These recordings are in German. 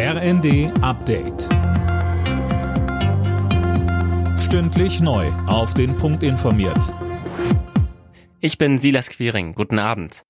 RND Update. Stündlich neu. Auf den Punkt informiert. Ich bin Silas Quiring. Guten Abend.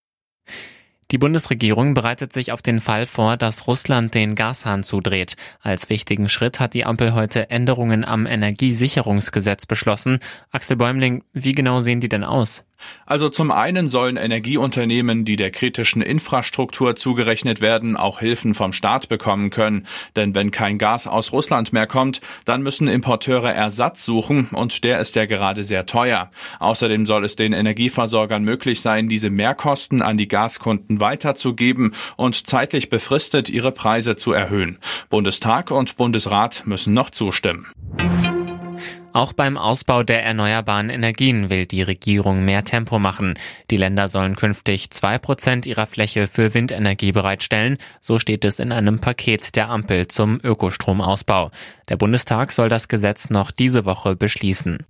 Die Bundesregierung bereitet sich auf den Fall vor, dass Russland den Gashahn zudreht. Als wichtigen Schritt hat die Ampel heute Änderungen am Energiesicherungsgesetz beschlossen. Axel Bäumling, wie genau sehen die denn aus? Also zum einen sollen Energieunternehmen, die der kritischen Infrastruktur zugerechnet werden, auch Hilfen vom Staat bekommen können. Denn wenn kein Gas aus Russland mehr kommt, dann müssen Importeure Ersatz suchen und der ist ja gerade sehr teuer. Außerdem soll es den Energieversorgern möglich sein, diese Mehrkosten an die Gaskunden weiterzugeben und zeitlich befristet ihre Preise zu erhöhen. Bundestag und Bundesrat müssen noch zustimmen. Auch beim Ausbau der erneuerbaren Energien will die Regierung mehr Tempo machen. Die Länder sollen künftig zwei Prozent ihrer Fläche für Windenergie bereitstellen. So steht es in einem Paket der Ampel zum Ökostromausbau. Der Bundestag soll das Gesetz noch diese Woche beschließen.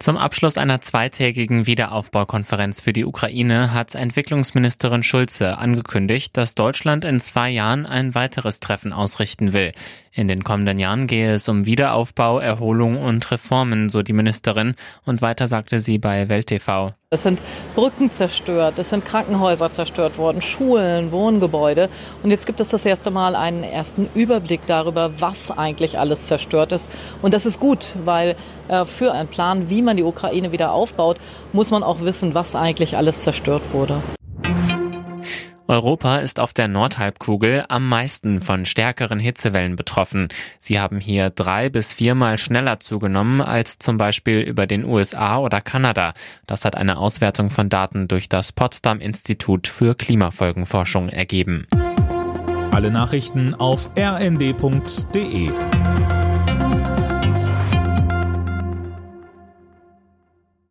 Zum Abschluss einer zweitägigen Wiederaufbaukonferenz für die Ukraine hat Entwicklungsministerin Schulze angekündigt, dass Deutschland in zwei Jahren ein weiteres Treffen ausrichten will. In den kommenden Jahren gehe es um Wiederaufbau, Erholung und Reformen, so die Ministerin. Und weiter sagte sie bei Welt TV. Es sind Brücken zerstört, es sind Krankenhäuser zerstört worden, Schulen, Wohngebäude. Und jetzt gibt es das erste Mal einen ersten Überblick darüber, was eigentlich alles zerstört ist. Und das ist gut, weil äh, für einen Plan, wie man die Ukraine wieder aufbaut, muss man auch wissen, was eigentlich alles zerstört wurde. Europa ist auf der Nordhalbkugel am meisten von stärkeren Hitzewellen betroffen. Sie haben hier drei bis viermal schneller zugenommen als zum Beispiel über den USA oder Kanada. Das hat eine Auswertung von Daten durch das Potsdam Institut für Klimafolgenforschung ergeben. Alle Nachrichten auf rnd.de